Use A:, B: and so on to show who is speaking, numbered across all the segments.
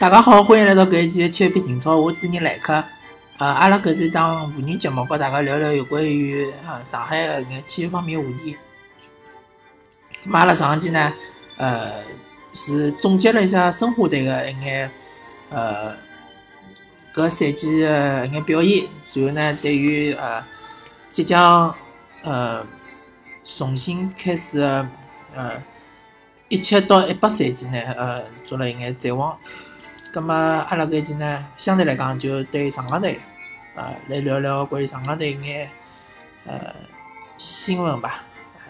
A: 大家好，欢迎来到搿一期的体育篇情操，我主持人来客。呃，阿拉搿是一档妇女节目，和大家聊聊有关于呃上海的眼体育方面话题。阿拉上一期呢，呃，是总结了一下申花队的一眼呃搿赛季的一眼表现，然后呢，对于呃即将呃重新开始的呃一七到一八赛季呢，呃做了一眼展望。咁么阿拉搿期呢，相对来讲就对上港队，呃，来聊聊关于上港队一眼呃新闻吧，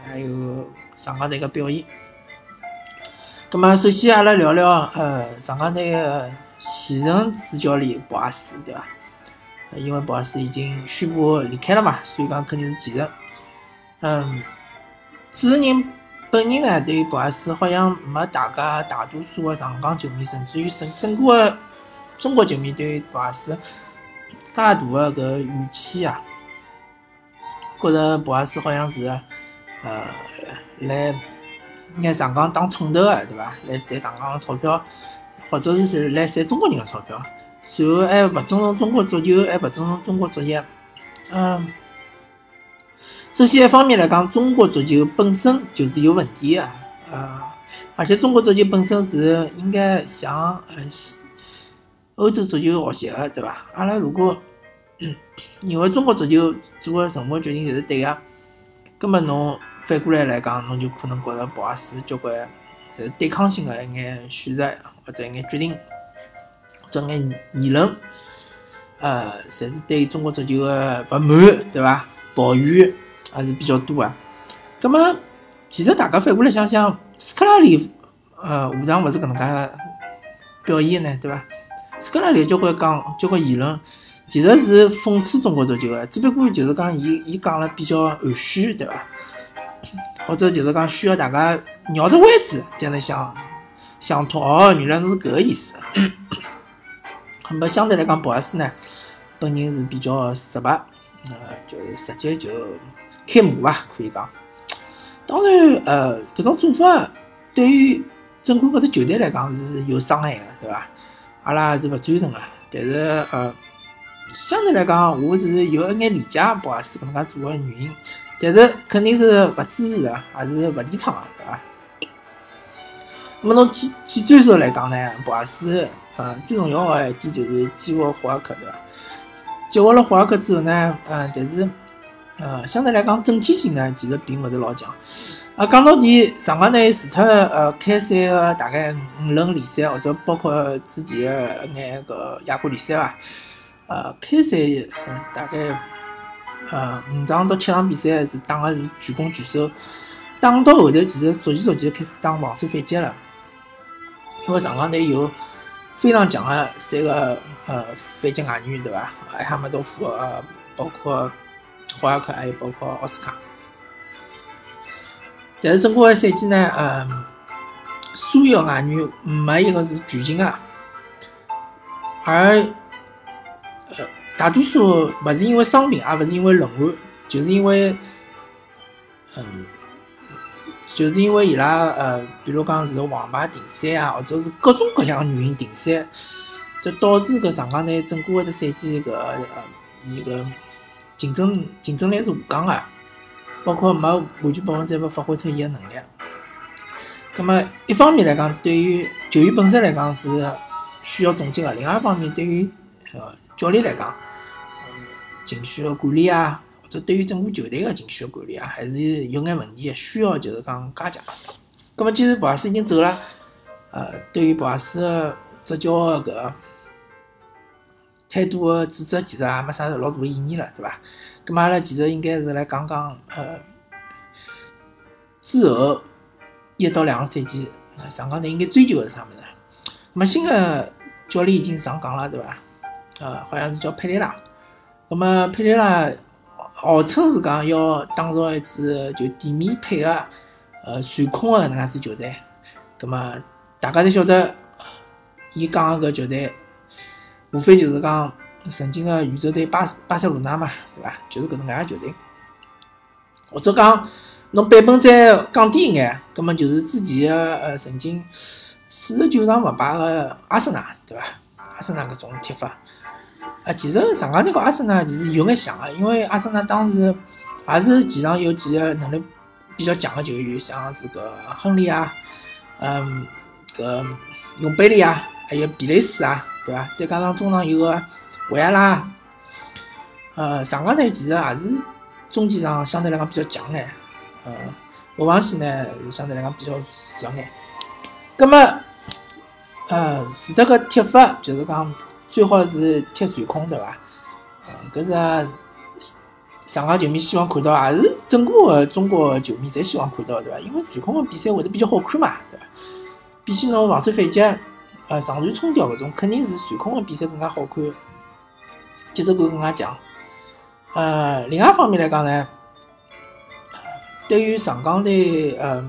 A: 还有上港队个表现。咁么首先阿拉聊聊呃上港队个前任主教练博阿斯，对伐？因为博阿斯已经宣布离开了嘛，所以讲肯定是前任。嗯，主持人。本人呢，对于博阿斯好像没大家大多数的上港球迷，甚至于整整个中国球迷对于博阿斯介大的搿预期啊，觉着博阿斯好像是呃来拿上港当冲头的，对伐？来赚上港的钞票，或者是来赚中国人的钞票，随后还勿尊重中国足球，还勿尊重中国足协，嗯。首先，一方面来讲，中国足球本身就是有问题的，呃，而且中国足球本身是应该向呃欧洲足球学习的，对伐？阿拉如果认为中国足球做的任何决定侪是对个，根么侬反过来来讲，侬就可能觉着博阿斯交关就是对抗性的一眼选择或者一眼决定或者一眼言论，呃，侪是对中国足球的不满，对伐？抱怨。还是比较多啊。葛么，其实大家反过来想想，斯科拉里，呃，下场勿是搿能介表现呢，对伐？斯科拉里交关讲交关言论，其实是讽刺中国足球的，只不过就是讲伊伊讲了比较含蓄，对伐？或者就是讲需要大家绕着弯子才能想想通，哦，原来是搿个意思。那么相对来讲，博阿斯呢，本人是比较直白，呃，就是直接就。开幕吧，可以讲。当然，呃，搿种做法对于整个搿支球队来讲是有伤害的，对伐？阿拉是勿赞成的。但是，呃，相对来讲，我是有一眼理解博阿斯搿能介做的原因。但是，肯定是勿支持的，还是勿提倡的，对伐？那么，侬几几战术来讲呢？博阿斯，呃，最重要的一点就是激活霍尔克，对伐？激活了霍尔克之后呢，嗯，但是。呃，相对来讲，整体性呢，其实并勿是老强。啊，讲到底，上港队除脱呃开赛个大概五轮联赛，或者包括之前个眼个亚冠联赛伐，呃，开赛嗯大概呃五场到七场比赛是打个是全攻全守，打到后头其实逐渐逐渐开始打防守反击了。因为上港队有非常强个三个呃反击外援，对伐？埃哈梅多夫呃，包括。霍尔克还有包括奥斯卡，但是整个赛季呢，嗯，所有外援没一个是全勤的，而呃大多数不是因为伤病，也不是因为轮换，就是因为嗯，就是因为伊拉呃，比如讲是黄牌停赛啊，或者是各种各样原因停赛，就导致搿上港队整个一个赛季搿呃伊个。竞争竞争力是下降的，包括没完全百分之百发挥出伊个能力。那么一方面来讲，对于球员本身来讲是需要总结的；另外一方面，对于呃教练来讲，情绪的管理啊，或者对于整个球队的情绪的管理啊，还是有眼问题，需要就是讲加强。那么既然博阿斯已经走了，呃，对于博阿斯执教的搿。太多的指责其实也没啥老大的意义了，对伐？咁么阿拉其实应该是来讲讲，呃，之后一到两个赛季，上港队应该追求个是啥物事？咁么新的教练已经上岗了，对伐？呃，好像是叫佩雷拉。咁么佩雷拉号称是讲要打造一支就地面配合呃传控的能样子球队。咁么大家侪晓得，伊讲个球队。无非就是讲曾经的宇宙队巴巴塞罗那嘛，对伐？就是搿能介个球队。或者讲侬版本再降低一眼，葛末就是之前的呃曾经四十九场勿败个阿森纳，对伐？阿森纳搿种踢法，啊，其实上港队和阿森纳其实有眼像个，因为阿森纳当时也是前场有几个能力比较强个球员，像是个亨利啊，嗯，搿永贝利啊，还有比雷斯啊，对伐？再加上中场有个维埃拉，呃，上港队其实也是中前场相对来讲比较强眼，呃，后防线呢相对来讲比较弱眼。葛么，呃，除脱个踢法，就是讲最好是踢传控，对伐？呃，搿是上港球迷希望看到，也是整个个中国球迷侪希望看到，对伐？因为传控个比赛会得比较好看嘛，对伐？比起侬防守反击，呃，上传冲吊搿种，肯定是传控个比赛更加好看，节奏感更加强。呃，另外一方面来讲呢，对于上港队，呃。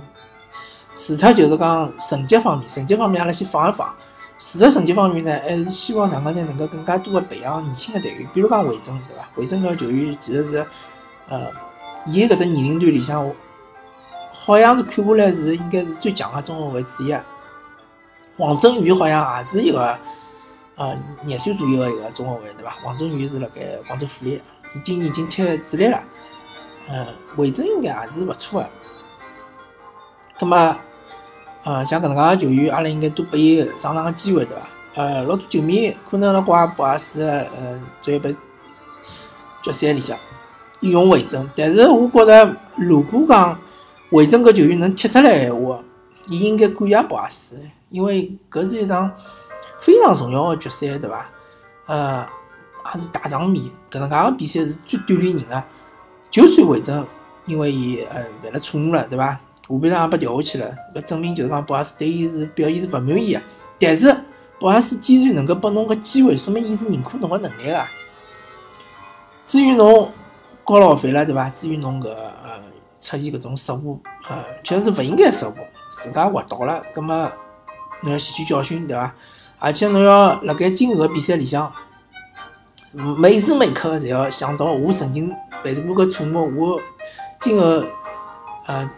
A: 除脱就是讲成绩方面，成绩方面阿拉先放一放。除脱成绩方面呢，还是希望上港队能够更加多的培养年轻的队员，比如讲魏征，对伐？魏征搿球员其实是，呃，伊搿只年龄段里向，好像是看下来是应该是最强的中后卫之一。王振宇好像也是一个，呃，廿岁左右的一个中后卫，对伐？王振宇是辣盖广州富力，已经已经踢主力了。嗯，魏征应该也是勿错的。那么，呃，像搿能介个球员，阿拉应该多拨伊上场个机会，对伐？呃，老多球迷可能辣怪博阿斯，呃，最后杯决赛里向用魏征，但是我觉着，如果讲魏征搿球员能踢出来闲话，伊应该感谢博阿斯，因为搿是一场非常重要个决赛，对伐？呃，也是大场面，搿能介个比赛是最锻炼人个。就算韦征因为伊呃犯了错误了，对伐？下半场也被调下去了，搿证明就是讲博阿斯对伊是表现是勿满意个。但是博阿斯既然能够拨侬个机会，说明伊是认可侬个能力个。至于侬高老费了，对伐？至于侬搿呃出现搿种失误，呃，确实是勿应该失误，自家滑倒了，葛末侬要吸取教训，对伐？而且侬要辣盖今后个比赛里向，每时每刻侪要想到我曾经犯过个错误，我今后呃。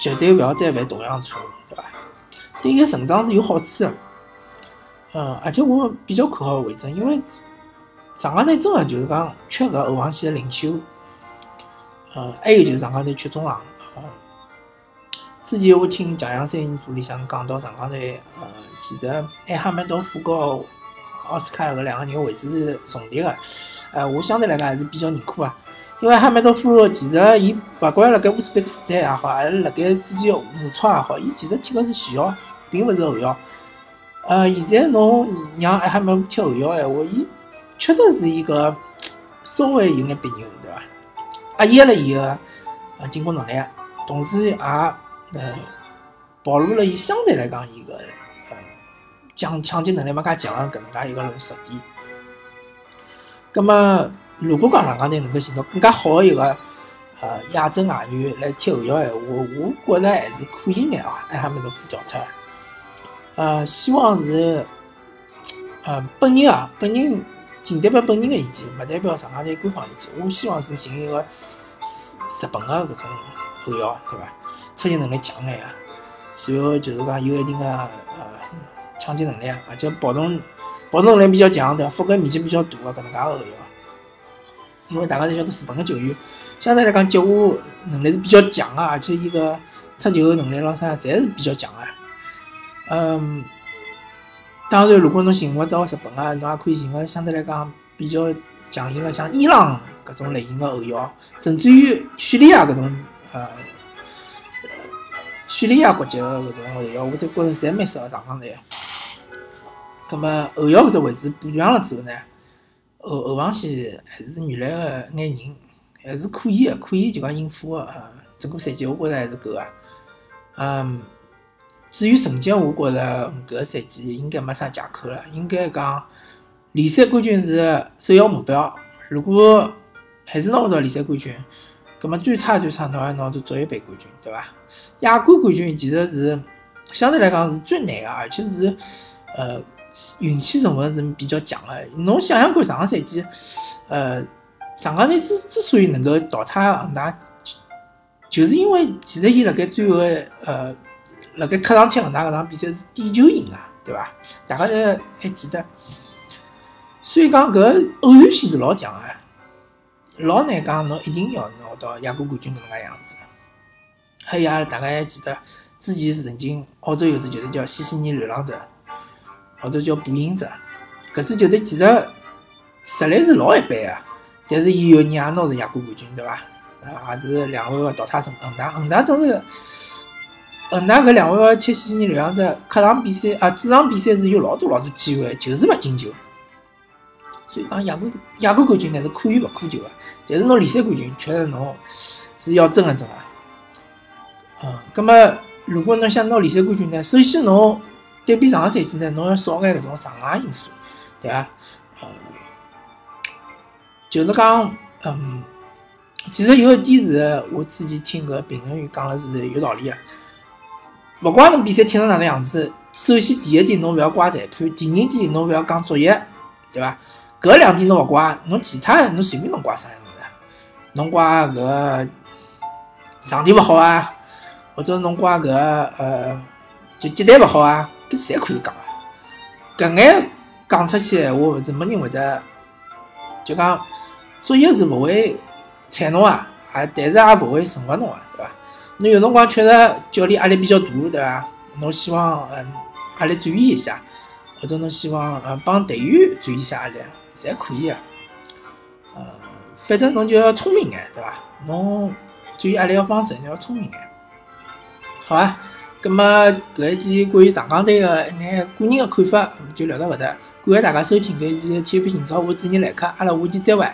A: 绝对勿要再犯同样错误，对伐？对伊个成长是有好处的。嗯，而且我比较看好魏征，因为上港队真个就是讲缺搿后防线的领袖。呃，还有就是上港队缺中场。之前我听《强强三人组》里向讲到上港队，呃，记得埃哈梅多夫和奥斯卡搿两个人位置是重叠的。呃，我相对来讲还是比较认可啊。因为哈梅多夫其实伊勿管辣盖乌兹别克斯坦也好，还是辣盖之前马超也好，伊其实踢个是前腰，并勿是后腰。呃，现在侬让艾哈梅踢后腰闲话，伊确实是一个稍微有眼别扭，对伐？压抑了伊个呃进攻能力，同时也呃暴露了伊相对来讲伊个呃抢抢劫能力没介强个搿能介一个弱点。葛末。如果讲上港队能够寻到更加好的一个呃亚洲外援来踢后腰闲话，我觉着还是可以眼啊，艾哈梅多夫调出。呃，希望是呃本人啊，本人仅代表本人的意见，勿代表上港队官方意见。我希望是寻一个日本的搿种后腰，对伐？出击能力强眼啊，随后就是讲有一定的呃抢劫能力啊，而且跑动跑动能力比较强，对伐？覆盖面积比较大个搿能介后腰。因为大家侪晓得，日本个球员相对来讲接下能力是比较强个，而且伊个出球能力咾啥，侪是比较强个。嗯，当然，如果侬寻勿到日本个，侬也可以寻个相对来讲比较强硬个，像伊朗搿种类型个后腰，甚至于叙利亚搿种呃叙利亚国籍的搿种后腰，我觉着侪蛮适合上港队。葛末后腰搿只位置补强了之后呢？后后防线还是原来个眼人，还是可以的，可以就讲应付个。整个赛季我觉着还是够个。嗯，至于成绩，我觉着搿个赛季应该没啥借口了。应该讲联赛冠军是首要目标。如果还是拿勿到联赛冠军，葛末最差最差侬还拿到足协杯冠军，对伐？亚冠冠军其实是相对来讲是最难个，而且是呃。运气成分是比较强的。侬想想看，上个赛季，呃，上港队之之所以能够淘汰恒大，就是因为其实伊辣盖最后呃辣盖客场踢恒大搿场比赛是点球赢啊，对伐？大家侪还记得。所以讲搿偶然性是老强个，老难讲侬一定要拿到亚冠冠军搿能介样子。还有阿拉大家还记得，之前曾经澳洲有支球队叫西悉尼流浪者，或者叫步行者，搿支球队其实实力是老一般个，但是伊有人也拿着亚冠冠军，对伐？啊，也是两位个淘汰成恒大，恒大真是恒大搿两位个踢西悉尼流浪者客场比赛啊，主场比赛是有老多老多机会，就是勿进球。所以讲亚冠亚冠冠军呢是可遇不可求个，但是侬联赛冠军确实侬是要争一争个。嗯，葛么如果侬想拿联赛冠军呢，首先侬对比上个赛季呢，侬要少眼搿种场外因素，对伐？嗯，就是讲，嗯，其实有一点是我之前听搿评论员讲了是有道理个。勿管侬比赛踢成哪能样子，首先第一点侬勿要怪裁判，第二点侬勿要讲作业，对伐？搿两点侬勿怪，侬其他侬随便侬怪啥，侬怪搿场地勿好啊，或者侬怪搿呃就接待勿好啊，搿侪可以讲啊。搿眼讲出去闲话，勿是没人会得就讲作业是勿会睬侬啊，啊，但是也勿会惩罚侬啊，对伐？侬有辰光确实教练压力比较大，对伐？侬希望嗯压力转移一下，或者侬希望呃帮队员转移一下压力。侪可以个，反正侬就要聪明眼，对伐？侬转移压力个方式你要聪明眼，好伐？葛末搿一期关于上港队个一眼个人个看法就聊到搿搭，感谢大家收听搿一期体育频道，我主持人来客，阿拉下期再会。